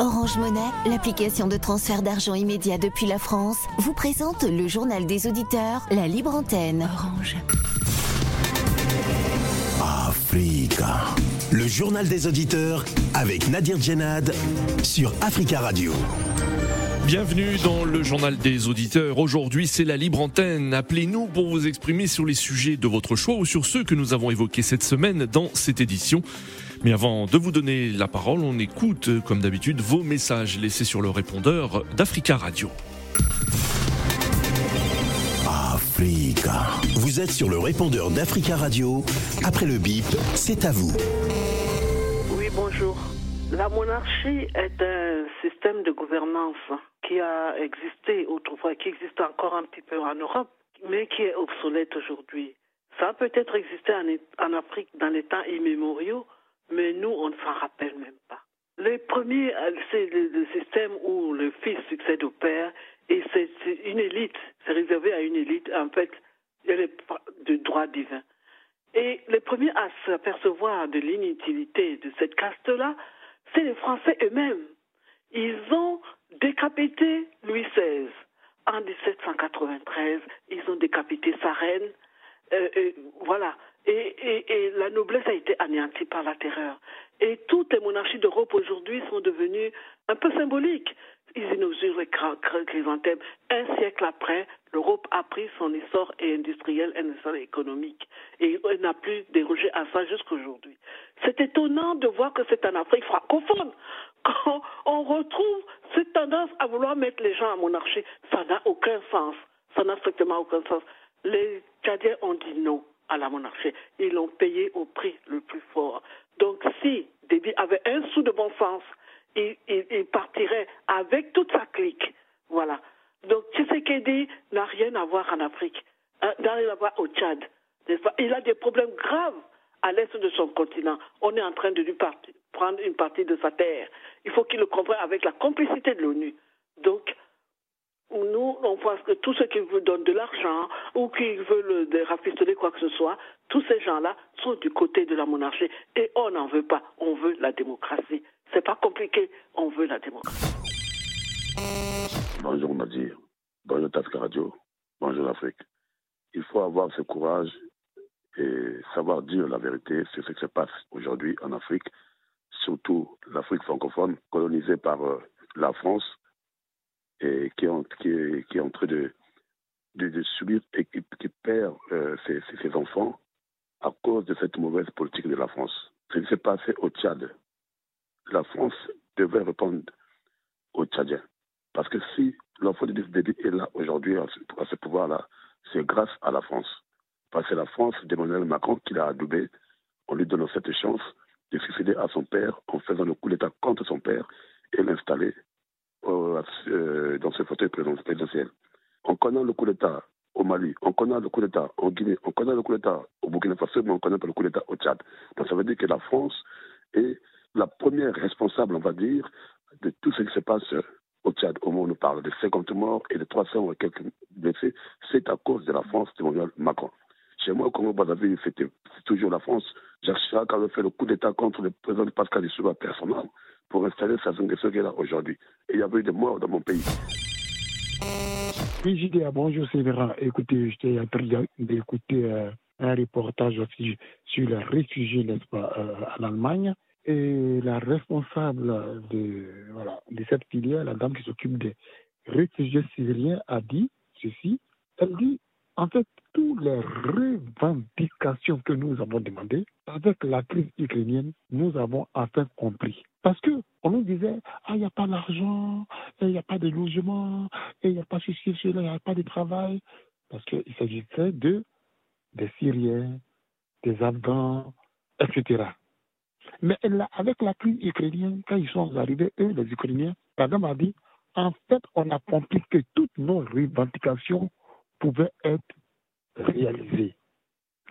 Orange Monnaie, l'application de transfert d'argent immédiat depuis la France, vous présente le journal des auditeurs, la libre antenne. Orange. Africa. Le journal des auditeurs avec Nadir Djenad sur Africa Radio. Bienvenue dans le journal des auditeurs. Aujourd'hui, c'est la libre antenne. Appelez-nous pour vous exprimer sur les sujets de votre choix ou sur ceux que nous avons évoqués cette semaine dans cette édition. Mais avant de vous donner la parole, on écoute, comme d'habitude, vos messages laissés sur le répondeur d'Africa Radio. Africa. Vous êtes sur le répondeur d'Africa Radio. Après le bip, c'est à vous. Oui, bonjour. La monarchie est un système de gouvernance qui a existé autrefois, qui existe encore un petit peu en Europe, mais qui est obsolète aujourd'hui. Ça a peut-être existé en, en Afrique dans les temps immémoriaux, mais nous, on ne s'en rappelle même pas. Les premiers, euh, c'est le, système où le fils succède au père, et c'est une élite, c'est réservé à une élite, en fait, elle est de droit divin. Et les premiers à s'apercevoir de l'inutilité de cette caste-là, c'est les Français eux-mêmes. Ils ont décapité Louis XVI. En 1793, ils ont décapité sa reine. Euh, euh, voilà. Et, et, la noblesse a été anéantie par la terreur. Et toutes les monarchies d'Europe aujourd'hui sont devenues un peu symboliques. Ils inaugurent les chrysanthèmes. Un siècle après, l'Europe a pris son essor industriel et essor économique. Et elle n'a plus dérogé à ça jusqu'aujourd'hui. C'est étonnant de voir que c'est en Afrique francophone quand on retrouve cette tendance à vouloir mettre les gens à monarchie. Ça n'a aucun sens. Ça n'a strictement aucun sens. Les Tchadiens ont dit non à la monarchie. Ils l'ont payé au prix le plus fort. Donc si Déby avait un sou de bon sens, il, partirait avec toute sa clique. Voilà. Donc Tshisekedi n'a rien à voir en Afrique, hein, n'a rien à voir au Tchad. Il a des problèmes graves à l'est de son continent. On est en train de lui prendre une partie de sa terre. Il faut qu'il le comprenne avec la complicité de l'ONU. Donc, nous, on pense que tous ceux qui veulent donner de l'argent ou qui veulent rafistoler quoi que ce soit, tous ces gens-là sont du côté de la monarchie et on n'en veut pas. On veut la démocratie. C'est pas compliqué. On veut la démocratie. Bonjour Nadir. Bonjour Tafka Radio. Bonjour l'Afrique. Il faut avoir ce courage et savoir dire la vérité sur ce qui se passe aujourd'hui en Afrique, surtout l'Afrique francophone colonisée par euh, la France qui est, en train de, subir et qui, perd euh, ses, ses, enfants à cause de cette mauvaise politique de la France. Ce qui s'est passé au Tchad, la France devrait répondre aux Tchadiens. Parce que si l'enfant de Déby est là aujourd'hui à ce, pouvoir-là, c'est grâce à la France. Parce que la France d'Emmanuel Macron qui l'a adoubé en lui donnant cette chance de succéder à son père en faisant le coup d'État contre son père et l'installer euh, dans ce fauteuil présidentiel. On connaît le coup d'État au Mali, on connaît le coup d'État en Guinée, on connaît le coup d'État au Burkina Faso, mais on ne connaît pas le coup d'État au Tchad. Donc ça veut dire que la France est la première responsable, on va dire, de tout ce qui se passe au Tchad. Au où on parle de 50 morts et de 300 et quelques blessés, c'est à cause de la France de Macron. Chez moi, au Congo-Brazzaville, c'était toujours la France. Jacques Chirac avait fait le coup d'État contre le président Pascal Issouba personnellement pour installer sa zone de ce là aujourd'hui. Et il y avait des morts dans mon pays. Oui, Jidéa, ah, bonjour Sévérin. Écoutez, j'étais en train d'écouter euh, un reportage aussi sur les réfugiés, n'est-ce pas, euh, en Allemagne. Et la responsable de, voilà, de cette filière, la dame qui s'occupe des réfugiés syriens, a dit ceci. Elle dit en fait, toutes les revendications que nous avons demandées, avec la crise ukrainienne, nous avons enfin compris. Parce que on nous disait, ah, il n'y a pas d'argent, il n'y a pas de logement, il n'y a pas ceci, cela, il n'y a pas de travail. Parce qu'il s'agissait de des Syriens, des Afghans, etc. Mais avec la crise ukrainienne, quand ils sont arrivés, eux, les Ukrainiens, madame a dit, en fait, on a compris que toutes nos revendications pouvait être réalisé.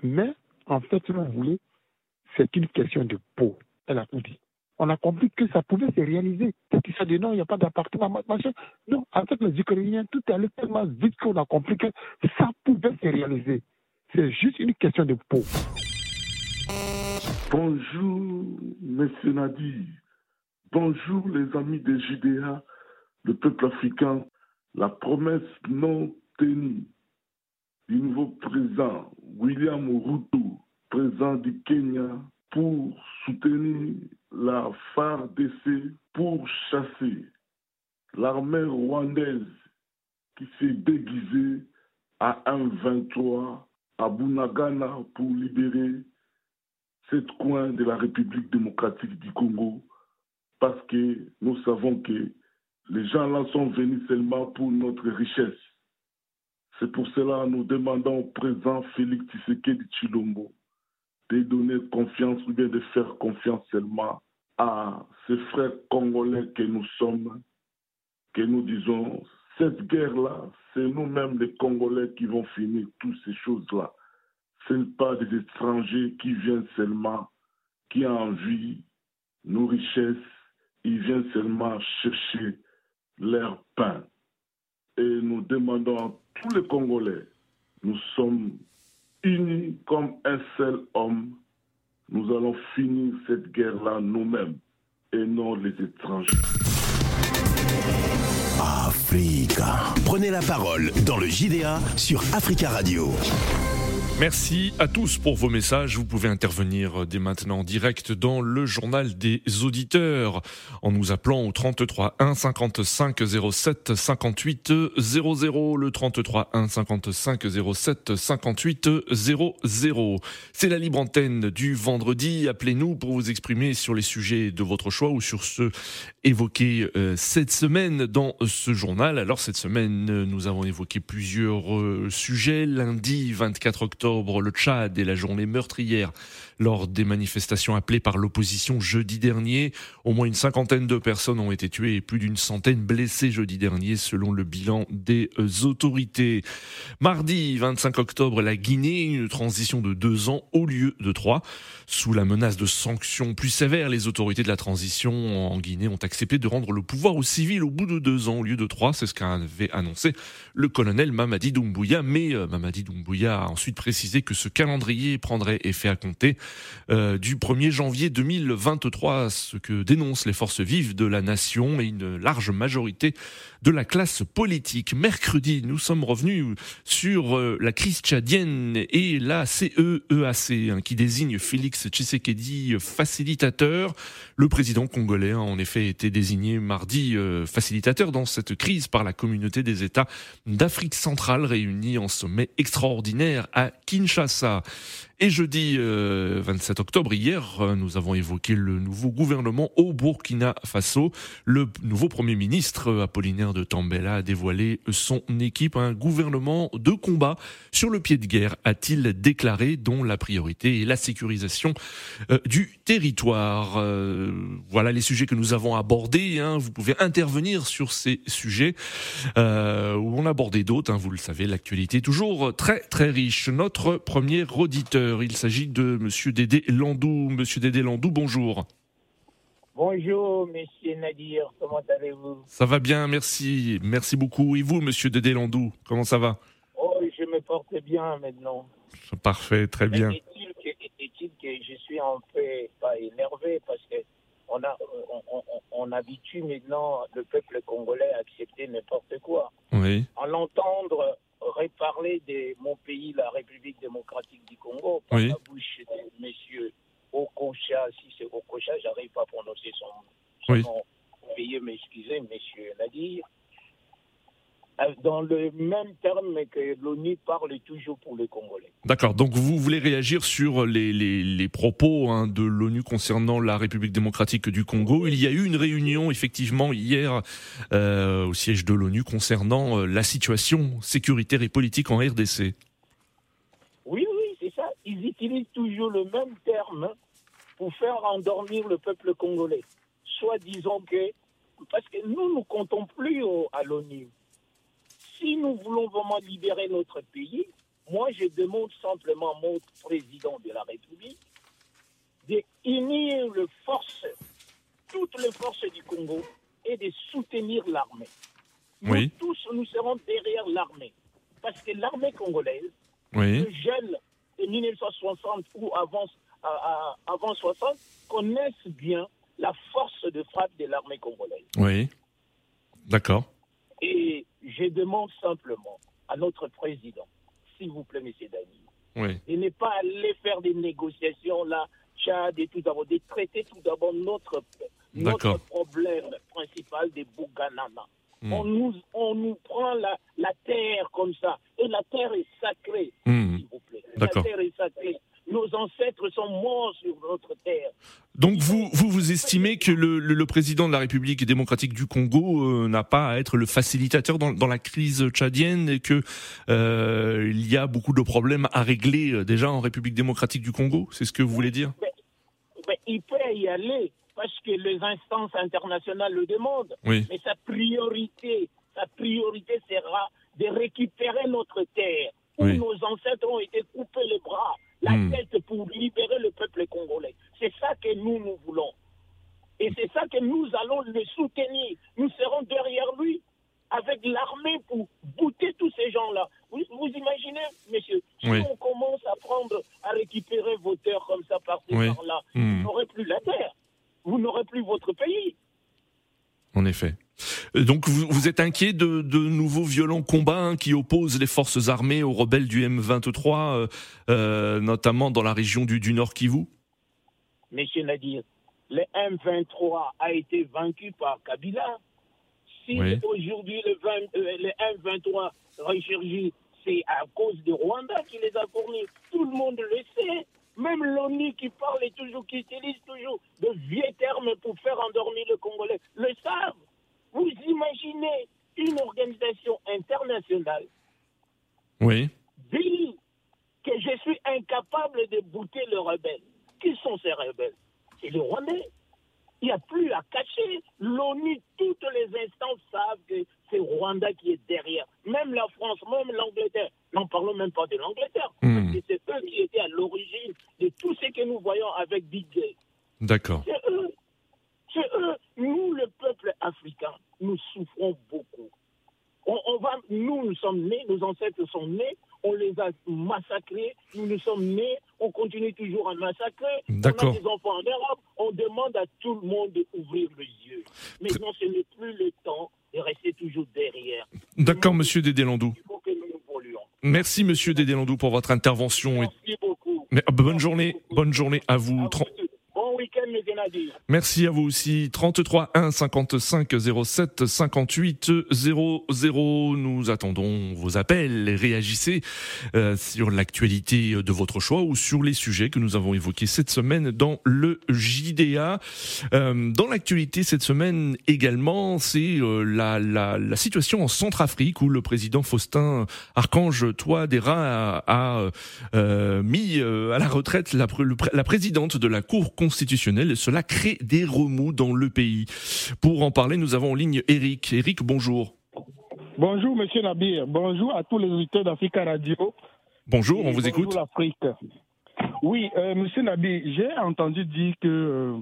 Mais, en fait, si vous voulez, c'est une question de peau. Elle a tout dit. On a compris que ça pouvait se réaliser. Qui s'est dit non, il n'y a pas d'appartement, machin. Non, avec les Ukrainiens, tout allait tellement vite qu'on a compris que ça pouvait se réaliser. C'est juste une question de peau. Bonjour, monsieur Nadir. Bonjour les amis des JDA, le peuple africain. La promesse non tenue du nouveau président William Ruto, président du Kenya, pour soutenir la FARDC, pour chasser l'armée rwandaise qui s'est déguisée à 1,23 à Bunagana pour libérer cette coin de la République démocratique du Congo parce que nous savons que les gens là sont venus seulement pour notre richesse. C'est pour cela que nous demandons au président Félix Tshisekedi Chilombo de donner confiance ou bien de faire confiance seulement à ces frères congolais que nous sommes, que nous disons, cette guerre-là, c'est nous-mêmes les Congolais qui vont finir toutes ces choses-là. Ce n'est pas des étrangers qui viennent seulement, qui envient nos richesses, ils viennent seulement chercher leur pain. Et nous demandons à tous les Congolais, nous sommes unis comme un seul homme, nous allons finir cette guerre-là nous-mêmes et non les étrangers. Africa. Prenez la parole dans le JDA sur Africa Radio. Merci à tous pour vos messages. Vous pouvez intervenir dès maintenant en direct dans le journal des auditeurs en nous appelant au 33 1 55 07 58 00. Le 33 1 55 07 58 00. C'est la libre antenne du vendredi. Appelez-nous pour vous exprimer sur les sujets de votre choix ou sur ceux évoqués euh, cette semaine dans ce journal. Alors cette semaine, nous avons évoqué plusieurs euh, sujets. Lundi 24 octobre, le Tchad et la journée meurtrière lors des manifestations appelées par l'opposition jeudi dernier. Au moins une cinquantaine de personnes ont été tuées et plus d'une centaine blessées jeudi dernier selon le bilan des euh, autorités. Mardi 25 octobre, la Guinée, une transition de deux ans au lieu de trois. Sous la menace de sanctions plus sévères, les autorités de la transition en Guinée ont accepté de rendre le pouvoir aux civils au bout de deux ans au lieu de trois. C'est ce qu'avait annoncé le colonel Mamadi Doumbouya. Mais euh, Mamadi Doumbouya a ensuite précisé que ce calendrier prendrait effet à compter euh, du 1er janvier 2023, ce que dénoncent les forces vives de la nation et une large majorité de la classe politique. Mercredi, nous sommes revenus sur euh, la crise tchadienne et la CEEAC, hein, qui désigne Félix Tshisekedi facilitateur. Le président congolais a en effet été désigné mardi euh, facilitateur dans cette crise par la communauté des États d'Afrique centrale réunis en sommet extraordinaire à Kinshasa. Et jeudi 27 euh, octobre, hier, euh, nous avons évoqué le nouveau gouvernement au Burkina Faso. Le nouveau Premier ministre, euh, Apollinaire de Tambela, a dévoilé son équipe, un gouvernement de combat sur le pied de guerre, a-t-il déclaré, dont la priorité est la sécurisation du territoire. voilà les sujets que nous avons abordés. Hein. Vous pouvez intervenir sur ces sujets, où on a abordé d'autres. Hein. Vous le savez, l'actualité est toujours très très riche. Notre premier auditeur il s'agit de Monsieur Dédé Landou. Monsieur Dédé Landou, bonjour. Bonjour, Monsieur Nadir. Comment allez-vous? Ça va bien, merci. Merci beaucoup. Et vous, Monsieur Dédé Landou, comment ça va? Oh, je me porte bien maintenant. Parfait, très bien. Est-il que, je suis un peu pas énervé? Parce que on, a, on, habitue maintenant le peuple congolais à accepter n'importe quoi. Oui. En l'entendre reparler de mon pays, la République démocratique du Congo, par la bouche de M. Okocha, si c'est Okocha, j'arrive pas à prononcer son, nom. Veuillez m'excuser, M. Nadir. Euh, dans le même terme que l'ONU parle toujours pour les Congolais. D'accord, donc vous voulez réagir sur les, les, propos hein, de l'ONU concernant la République démocratique du Congo. Il y a eu une réunion effectivement hier euh, au siège de l'ONU concernant euh, la situation sécuritaire et politique en RDC. Oui, oui, c'est ça. Ils utilisent toujours le même terme pour faire endormir le peuple congolais. Soit disons que, parce que nous ne comptons plus à l'ONU si nous voulons vraiment libérer notre pays, moi je demande simplement à mon président de la République d'unir les forces, toutes les forces du Congo et de soutenir l'armée. Nous tous, nous serons derrière l'armée. Parce que l'armée congolaise, oui. les jeunes de 1960 ou avant, avant 60 connaissent bien la force de frappe de l'armée congolaise. Oui. D'accord. Et je demande simplement à notre président, s'il vous plaît, monsieur Dani, Oui. de ne pas aller faire des négociations là, Tchad et tout d'abord, de traiter tout d'abord notre, notre problème principal des Bouganana. Hmm. On, nous, on nous prend la, la terre comme ça. Et la terre est sacrée, Hmm. s'il vous plaît. La terre est sacrée. Nos ancêtres sont morts sur notre terre. Donc vous, vous, vous estimez que le, le, le président de la République démocratique du Congo euh, n'a pas à être le facilitateur dans, dans la crise tchadienne et que euh, il y a beaucoup de problèmes à régler euh, déjà en République démocratique du Congo C'est ce que vous voulez dire? Mais il peut y aller parce que les instances internationales le demandent. Oui. Mais sa priorité, sa priorité sera de récupérer notre terre où Oui. nos ancêtres ont été coupés les bras, la Hmm. tête pour libérer le peuple congolais. C'est ça que nous, nous voulons. Et c'est ça que nous allons le soutenir. Nous serons derrière lui avec l'armée pour bouter tous ces gens-là. Vous, vous imaginez, monsieur, si Oui. on commence à prendre, à récupérer vos terres comme ça par-ci, Oui. par-là, Hmm. vous n'aurez plus la terre. Vous n'aurez plus votre pays. En effet. Euh, Donc vous, vous êtes inquiet de, de nouveaux violents combats hein, qui opposent les forces armées aux rebelles du M23, euh, euh, notamment dans la région du, du Nord Kivu? Monsieur Nadir, le M23 a été vaincu par Kabila. Si Oui. aujourd'hui le, 20 euh, le M23 ressurgit, c'est à cause de Rwanda qui les a fournis. Tout le monde le sait. Même l'ONU qui parle et toujours, qui utilise toujours de vieux termes pour faire endormir le Congolais, le savent. Vous imaginez une organisation internationale Oui. dit que je suis incapable de bouter le rebelle. Qui sont ces rebelles? C'est les Rwandais. Il n'y a plus à cacher. L'ONU, toutes les instances savent que c'est Rwanda qui est derrière. Même la France, même l'Angleterre. N'en parlons même pas de l'Angleterre. Hmm. Parce que c'est eux qui étaient à l'origine de tout ce que nous voyons avec Big Gay. D'accord. C'est eux. C'est eux. Nous, le peuple africain, nous souffrons beaucoup. On, on va, nous, nous sommes nés, nos ancêtres sont nés, on les a massacrés, nous nous sommes nés, on continue toujours à massacrer. D'accord. On a des enfants en Europe, on demande à tout le monde d'ouvrir les yeux. Maintenant, ce n'est plus le temps de rester toujours derrière. D'accord, monsieur Dédélandou. Il faut que nous nous polluons. Merci, monsieur Dédélandou, pour votre intervention. Merci beaucoup. Mais, euh, bonne journée, bonne journée à vous. À vous Merci à vous aussi. 33 1 55 07 58 00. Nous attendons vos appels. Réagissez euh, sur l'actualité de votre choix ou sur les sujets que nous avons évoqués cette semaine dans le JDA. Euh, dans l'actualité cette semaine également, c'est euh, la, situation en Centrafrique où le président Faustin Archange Touadéra a, a mis à la retraite la, la présidente de la Cour constitutionnelle. Cela crée des remous dans le pays. Pour en parler, nous avons en ligne Eric. Eric, bonjour. Bonjour, monsieur Nabir. Bonjour à tous les auditeurs d'Africa Radio. Bonjour, on vous écoute. L'Afrique. Oui, euh, monsieur Nabir, j'ai entendu dire que euh,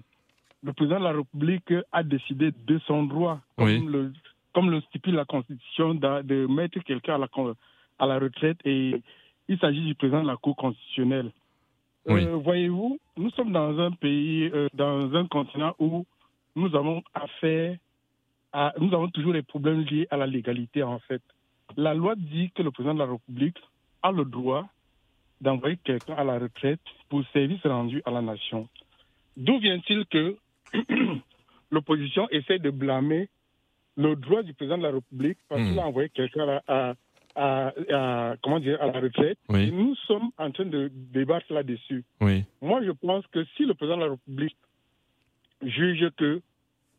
le président de la République a décidé de son droit, comme, Oui. le, comme le stipule la Constitution, de, mettre quelqu'un à la, à la retraite et il s'agit du président de la Cour constitutionnelle. Euh, Oui. Voyez-vous, nous sommes dans un pays, euh, dans un continent où nous avons affaire à, nous avons toujours des problèmes liés à la légalité en fait. La loi dit que le président de la République a le droit d'envoyer quelqu'un à la retraite pour service rendu à la nation. D'où vient-il que l'opposition essaie de blâmer le droit du président de la République parce Hmm. qu'il a envoyé quelqu'un à, la- à- à- à- comment dire, à la retraite Oui. Nous sommes en train de débattre là-dessus. Oui. Moi, je pense que si le président de la République juge que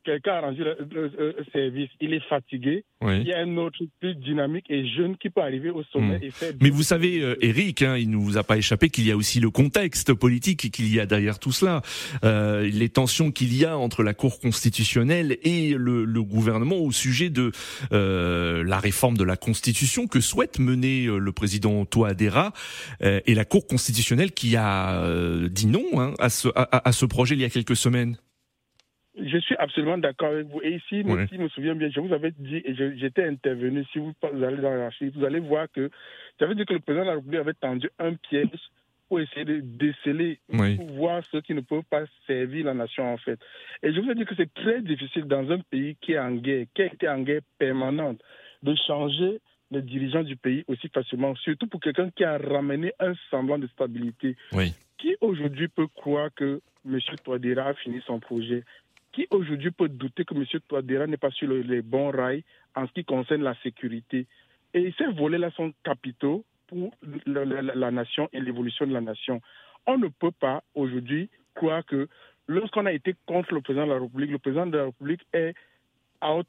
quelqu'un a rendu le, le- le service, il est fatigué, Oui. il y a un autre plus dynamique et jeune qui peut arriver au sommet Hmm. et faire... Mais vous savez, euh, Eric, hein, il ne vous a pas échappé qu'il y a aussi le contexte politique qu'il y a derrière tout cela, Euh, les tensions qu'il y a entre la Cour constitutionnelle et le, le gouvernement au sujet de euh, la réforme de la Constitution que souhaite mener euh, le président Touadéra euh, et la Cour constitutionnelle qui a euh, dit non hein, à, ce, à, à ce projet il y a quelques semaines. Je suis absolument d'accord avec vous. Et ici, Ouais. si je me souviens bien, je vous avais dit, et j'étais intervenu, si vous, vous allez dans l'archive, vous allez voir que j'avais dit que le président de la République avait tendu un piège pour essayer de déceler, pour voir ceux qui ne peuvent pas servir la nation, en fait. Et je vous ai dit que c'est très difficile dans un pays qui est en guerre, qui a été en guerre permanente, de changer les dirigeants du pays aussi facilement, surtout pour quelqu'un qui a ramené un semblant de stabilité. Qui aujourd'hui peut croire que M. Touadéra a fini son projet Qui aujourd'hui peut douter que M. Touadéra n'est pas sur les bons rails en ce qui concerne la sécurité Et ces volets-là sont capitaux pour la, nation et l'évolution de la nation. On ne peut pas aujourd'hui croire que lorsqu'on a été contre le président de la République, le président de la République est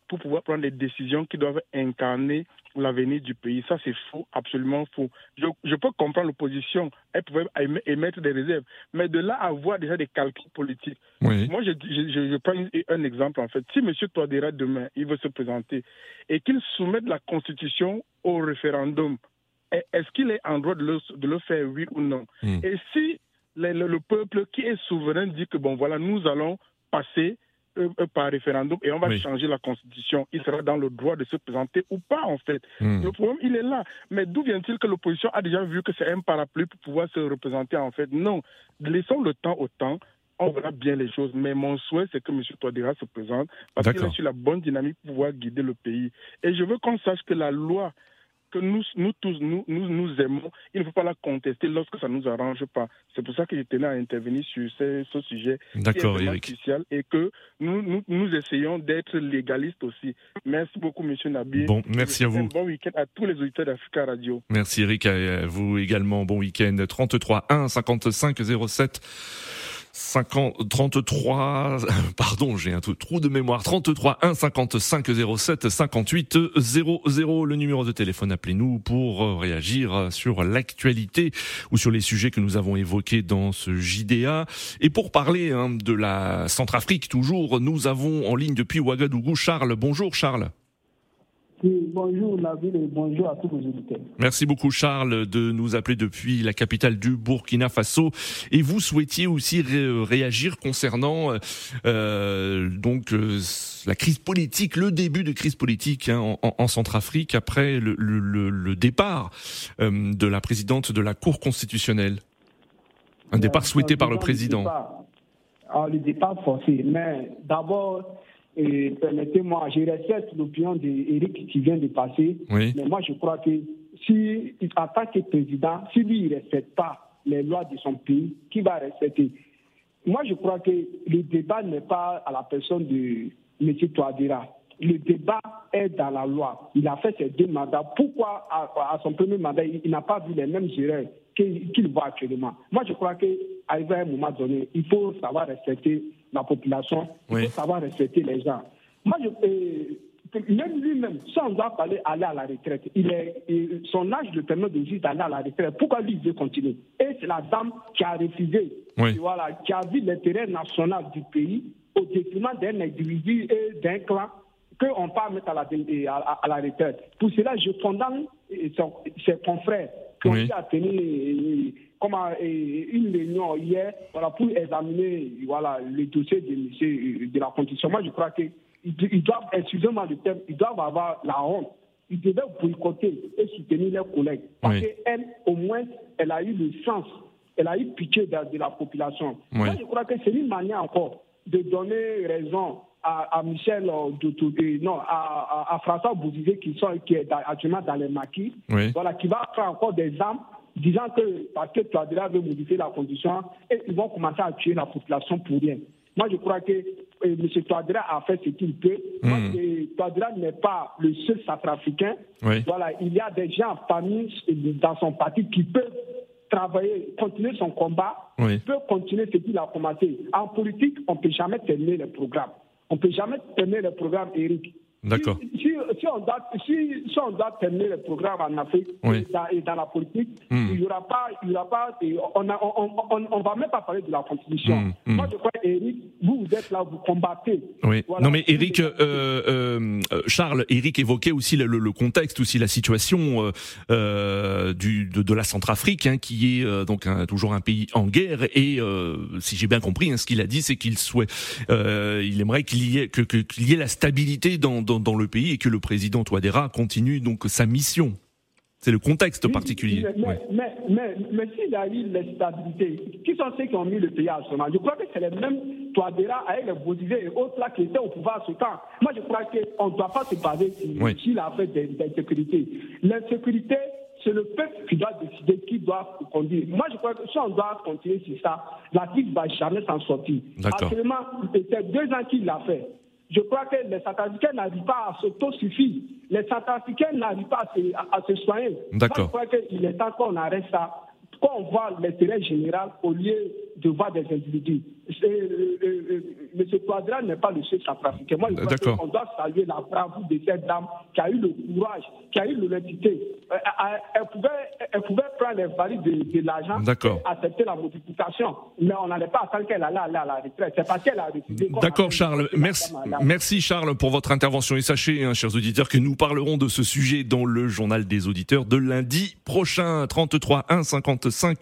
pour pouvoir prendre des décisions qui doivent incarner l'avenir du pays. Ça, c'est faux, absolument faux. Je, peux comprendre l'opposition, elle pouvait émettre des réserves, mais de là à avoir déjà des calculs politiques. Moi, je, je, prends un exemple, en fait. Si M. Touadéra, demain, il veut se présenter et qu'il soumette la Constitution au référendum, est-ce qu'il est en droit de le, faire, oui ou non? Hmm. Et si le, peuple qui est souverain dit que, bon, voilà, nous allons passer par référendum et on va changer la constitution, il sera dans le droit de se présenter ou pas, en fait. Hmm. Le problème, il est là. Mais d'où vient-il que l'opposition a déjà vu que c'est un parapluie pour pouvoir se représenter, en fait? Non. Laissons le temps au temps on verra bien les choses. Mais mon souhait, c'est que M. Touadéra se présente parce qu'il est sur la bonne dynamique pour pouvoir guider le pays. Et je veux qu'on sache que la loi que nous, nous tous, nous, nous, nous, aimons, il ne faut pas la contester lorsque ça ne nous arrange pas. C'est pour ça que je tenais à intervenir sur ce, ce sujet D'accord, crucial et que nous, nous, nous essayons d'être légalistes aussi. Merci beaucoup, Monsieur Nabi. Bon, merci à vous. bon week-end à tous les auditeurs d'Africa Radio. Merci, Eric. À vous également. Bon week-end. 33 1 55 07 50, 33, pardon, j'ai un trou de mémoire, 33 1 55 07 58 00, le numéro de téléphone, appelez-nous pour euh, réagir sur l'actualité ou sur les sujets que nous avons évoqués dans ce JDA. Et pour parler hein, de la Centrafrique, toujours, nous avons en ligne depuis Ouagadougou Charles. Bonjour Charles bonjour Nabil et bonjour à tous les auditeurs. Merci beaucoup Charles de nous appeler depuis la capitale du Burkina Faso. Et vous souhaitiez aussi réagir concernant euh, donc euh, la crise politique, le début de crise politique hein, en, Centrafrique après le, départ euh, de la présidente de la Cour constitutionnelle. Un départ souhaité par le président. Ah, le départ forcé. Mais d'abord, et permettez-moi, je respecte l'opinion d'Éric qui vient de passer, mais moi je crois que si, en tant que président, si lui ne respecte pas les lois de son pays, qui va respecter? Moi je crois que le débat n'est pas à la personne de M. Touadéra. Le débat est dans la loi. Il a fait ses deux mandats. Pourquoi, à, son premier mandat, il, n'a pas vu les mêmes erreurs qu'il voit actuellement? Moi, je crois qu'à un moment donné, il faut savoir respecter la population, il faut savoir respecter les gens. Moi, je, euh, même lui-même, sans doit aller à la retraite, il est, son âge le permet de juste d'aller à la retraite. Pourquoi lui, il veut continuer? Et c'est la dame qui a refusé, voilà, qui a vu l'intérêt national du pays au détriment d'un individu et d'un clan qu'on pas mettre à la, à, la retraite. Pour cela, je condamne ses confrères qui ont été à tenir comme une réunion hier voilà, pour examiner voilà, le dossier de, de la condition. Moi, je crois qu'ils doivent, excusez-moi le terme, ils doivent avoir la honte. Ils devaient boycotter et soutenir leurs collègues. Parce qu'elle, au moins, elle a eu le sens, elle a eu pitié de, la population. Moi, je crois que c'est une manière encore de donner raison à, Michel euh, non, à, à, François Bouzizé qui, sont, qui est actuellement dans les maquis, voilà, qui va faire encore des armes disant que parce que Touadéra veut modifier la condition, et ils vont commencer à tuer la population pour rien. Moi, je crois que euh, M. Touadéra a fait ce qu'il peut. Mmh. Touadéra n'est pas le seul centrafricain. Voilà, il y a des gens parmi dans son parti qui peuvent travailler, continuer son combat, qui peuvent continuer ce qu'il a commencé. En politique, on ne peut jamais terminer le programme. On ne peut jamais terminer le programme, Eric. D'accord. Si, si, on doit, si, si, on doit terminer le programme en Afrique et, dans, la politique, hmm. il n'y aura pas, il y aura pas on, ne on, on, va même pas parler de la constitution. Hmm, hmm. Moi, je crois, Eric, vous, vous êtes là, vous combattez. Oui. non, mais Eric, euh, euh, euh, Charles, Eric évoquait aussi le, le, contexte, aussi la situation euh, du, de, de, la Centrafrique, hein, qui est donc un, toujours un pays en guerre. Et si j'ai bien compris, hein, ce qu'il a dit, c'est qu'il souhaite, il aimerait qu'il y ait que qu'il y ait la stabilité dans dans, le pays et que le président Touadéra continue donc sa mission. C'est le contexte particulier. Mais, mais, mais, mais, s'il y a eu l'instabilité, qui sont ceux qui ont mis le pays à ce moment Je crois que c'est les mêmes Touadéra avec les Bozizé et autres là qui étaient au pouvoir à ce temps. Moi, je crois qu'on ne doit pas se baser sur, la fait d'insécurité. L'insécurité, c'est le peuple qui doit décider qui doit conduire. Moi, je crois que si on doit continuer sur ça, la crise ne va jamais s'en sortir. Actuellement, c'est deux ans qu'il l'a fait. Je crois que les Centrafricains n'arrivent pas à s'autosuffire. Les Centrafricains n'arrivent pas à se, soigner. D'accord. je crois qu'il est temps qu'on arrête ça, qu'on voit l'intérêt général au lieu de voir des individus. Euh, euh, euh, M. Quadra n'est pas le seul centrafricain. Moi, je crois qu'on doit saluer la bravoure de cette dame qui a eu le courage, qui a eu l'honnêteté. Elle pouvait, elle pouvait prendre les valises de, l'argent et accepter la modification. Mais on n'allait pas attendre qu'elle allait aller à la retraite. C'est parce qu'elle a décidé. D'accord, Charles. Merci, merci, Charles, pour votre intervention. Et sachez, hein, chers auditeurs, que nous parlerons de ce sujet dans le journal des auditeurs de lundi prochain. 33 1 55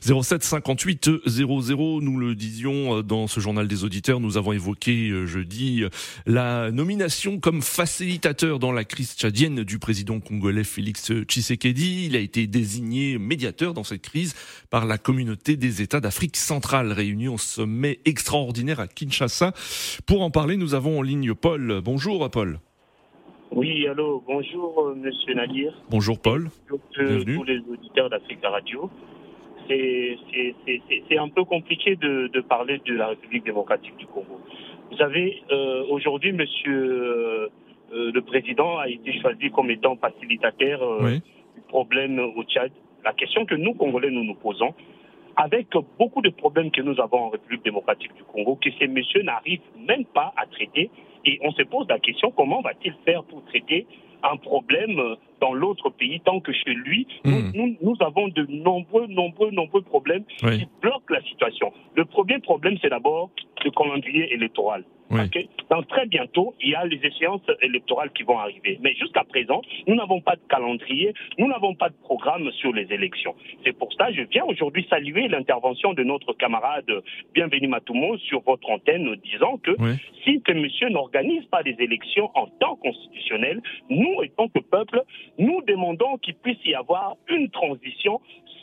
07 58 00. Nous le disions euh, dans ce journal des auditeurs. Nous avons évoqué euh, jeudi euh, la nomination comme facilitateur dans la crise tchadienne du président congolais Félix Tshisekedi. Il a été désigné médiateur dans cette crise par la communauté des États d'Afrique centrale réunie au sommet extraordinaire à Kinshasa. Pour en parler, nous avons en ligne Paul. Bonjour Paul. Oui, allô, bonjour Monsieur Nadir. Bonjour Paul. Bonjour tous les auditeurs d'Afrique Radio c'est un peu compliqué de, parler de la République démocratique du Congo. Vous savez, euh, aujourd'hui, monsieur euh, le président a été choisi comme étant facilitateur euh, du problème au Tchad. La question que nous, Congolais, nous nous posons, avec beaucoup de problèmes que nous avons en République démocratique du Congo, que ces messieurs n'arrivent même pas à traiter, et on se pose la question comment va-t-il faire pour traiter un problème dans l'autre pays tant que chez lui, nous, hmm. avons de nombreux, nombreux, nombreux problèmes qui bloquent la situation. Le premier problème, c'est d'abord le calendrier électoral. Donc très bientôt, il y a les échéances électorales qui vont arriver. Mais jusqu'à présent, nous n'avons pas de calendrier, nous n'avons pas de programme sur les élections. C'est pour ça que je viens aujourd'hui saluer l'intervention de notre camarade Bienvenu Matoumo sur votre antenne disant que si ce monsieur n'organise pas des élections en temps constitutionnel, nous, en tant que peuple, nous demandons qu'il puisse y avoir une transition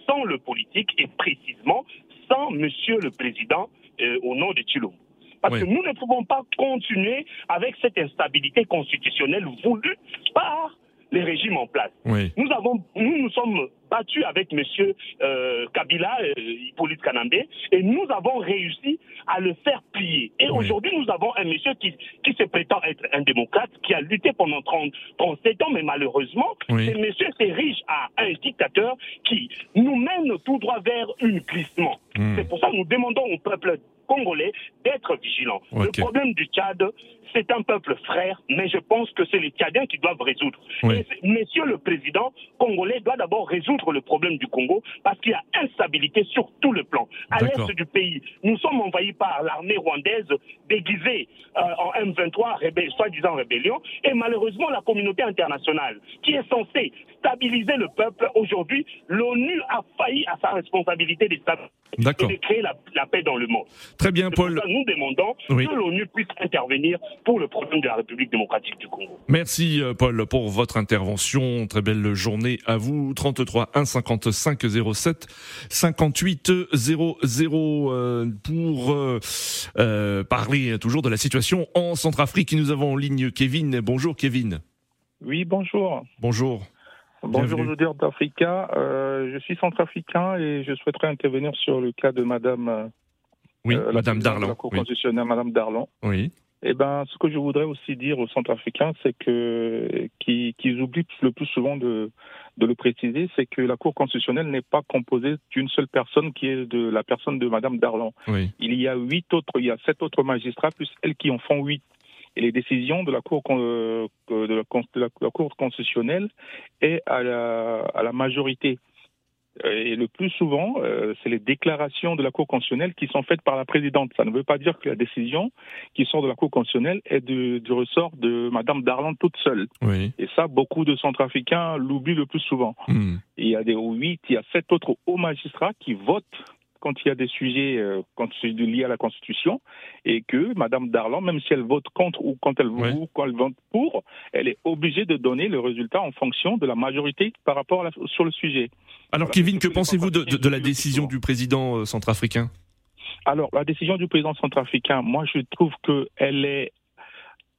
sans le politique et précisément sans Monsieur le Président euh, au nom de Chilombo. Parce que nous ne pouvons pas continuer avec cette instabilité constitutionnelle voulue par les régimes en place. Nous avons, nous nous sommes battus avec Monsieur euh, Kabila, euh, Hippolyte Kanambe, et nous avons réussi à le faire plier. Et aujourd'hui, nous avons un monsieur qui, qui se prétend être un démocrate, qui a lutté pendant 30, 37 ans, mais malheureusement, ce monsieur s'érige à un dictateur qui nous mène tout droit vers une glissement. Hmm. C'est pour ça que nous demandons au peuple congolais d'être vigilants. Le problème du Tchad, c'est un peuple frère, mais je pense que c'est les Tchadiens qui doivent résoudre. Monsieur le président congolais doit d'abord résoudre le problème du Congo parce qu'il y a instabilité sur tout le plan. À l'est du pays, nous sommes envahis par l'armée rwandaise déguisée euh, en M23, soi-disant rébellion, et malheureusement la communauté internationale qui est censée stabiliser le peuple, aujourd'hui, l'ONU a failli à sa responsabilité de de créer la, paix dans le monde. Très bien, Paul. nous demandons que l'ONU puisse intervenir pour le problème de la République démocratique du Congo. Merci, euh, Paul, pour votre intervention. Très belle journée à vous. 33 1 55 07 58 00 pour euh, euh, parler toujours de la situation en Centrafrique. Nous avons en ligne Kevin. Bonjour, Kevin. Oui, bonjour. Bonjour. Bonjour aux auditeurs d'Africa. Euh, je suis centrafricain et je souhaiterais intervenir sur le cas de Madame. Euh, oui, euh, Madame Darlan. La Cour constitutionnelle, Madame Darlan. Oui. Eh ben, ce que je voudrais aussi dire aux Centrafricains, c'est que qu'ils oublient le plus souvent de, de le préciser, c'est que la Cour constitutionnelle n'est pas composée d'une seule personne, qui est de la personne de Madame Darlan. Oui. Il y a huit autres, il y a sept autres magistrats plus elles qui en font huit et les décisions de la Cour, euh, de la, cour constitutionnelle est à la, à la majorité. Et le plus souvent, euh, c'est les déclarations de la Cour constitutionnelle qui sont faites par la présidente. Ça ne veut pas dire que la décision qui sort de la Cour constitutionnelle est du, ressort de Madame Darlan toute seule. Et ça, beaucoup de Centrafricains l'oublient le plus souvent. Hmm. Il y a des huit, il y a sept autres hauts magistrats qui votent quand il y a des sujets euh, liés à la Constitution et que Mme Darlan, même si elle vote contre ou quand elle, quand elle vote pour, elle est obligée de donner le résultat en fonction de la majorité par rapport à sur le sujet. Alors Kevin, que pensez-vous de, de, la décision du président euh, centrafricain? Alors, la décision du président centrafricain, moi, je trouve qu'elle est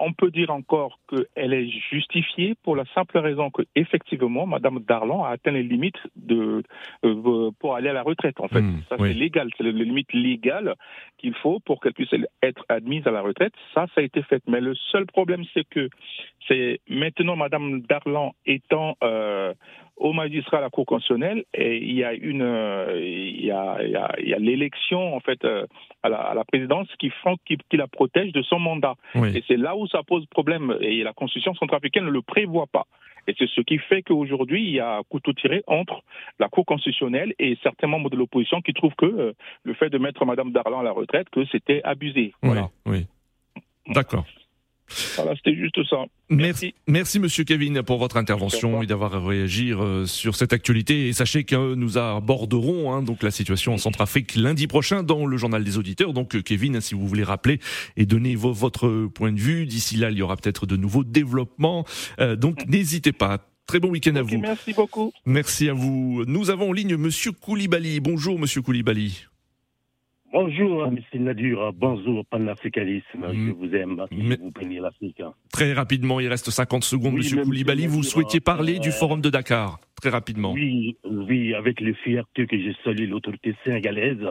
on peut dire encore qu'elle est justifiée pour la simple raison que effectivement, Madame Darlan a atteint les limites de euh, pour aller à la retraite. En fait, hmm, ça c'est légal, c'est les limites légales qu'il faut pour qu'elle puisse être admise à la retraite. Ça, ça a été fait. Mais le seul problème, c'est que c'est maintenant Madame Darlan étant euh, au magistrat à la Cour constitutionnelle et il y a une euh, il y a, il y a, l'élection en fait euh, à, la, à, la, présidence qui, font, qui, qui, la protège de son mandat et c'est là où ça pose problème et la constitution centrafricaine ne le prévoit pas et c'est ce qui fait qu'aujourd'hui il y a couteau tiré entre la Cour constitutionnelle et certains membres de l'opposition qui trouvent que euh, le fait de mettre Madame Darlan à la retraite que c'était abusé. Voilà. Oui. D'accord. Voilà, c'était juste ça. Merci. merci. Monsieur Kevin, pour votre intervention et d'avoir réagi euh, sur cette actualité. Et sachez que nous aborderons hein, donc la situation en Centrafrique lundi prochain dans le journal des auditeurs. Donc euh, Kevin, si vous voulez rappeler et donner votre point de vue, d'ici là, il y aura peut-être de nouveaux développements. Euh, donc n'hésitez pas. Très bon week-end à vous. Merci beaucoup. Merci à vous. Nous avons en ligne Monsieur Koulibaly. Bonjour Monsieur Koulibaly. Bonjour, M. Nadur. Bonjour, panafricanisme. Je mm. vous aime. Vous peignez l'Afrique. Très rapidement, il reste 50 secondes, M. Monsieur Koulibaly. Vous souhaitiez parler du Forum de Dakar. Très rapidement. Oui, oui, avec le fierté que je salue l'autorité sénégalaise.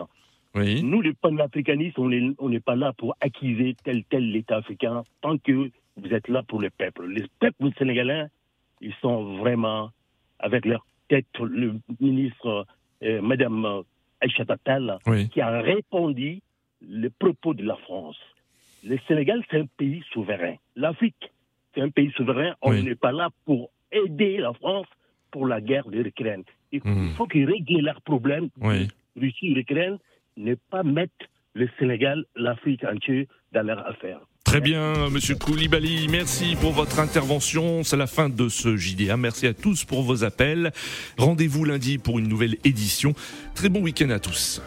Oui. Nous, les panafricanistes, on n'est pas là pour acquiser tel tel l'État africain tant que vous êtes là pour le peuple. Les peuples sénégalais, ils sont vraiment avec leur tête, le ministre, euh, Madame Aïcha qui a répondu les propos de la France. Le Sénégal, c'est un pays souverain. L'Afrique, c'est un pays souverain. On n'est pas là pour aider la France pour la guerre de l'Ukraine. Il hmm. faut qu'ils règlent leurs problèmes. Russie et l'Ukraine, ne pas mettre le Sénégal, l'Afrique entière dans leurs affaires. Très bien, Monsieur Koulibaly, merci pour votre intervention. C'est la fin de ce JDA. Merci à tous pour vos appels. Rendez-vous lundi pour une nouvelle édition. Très bon week-end à tous.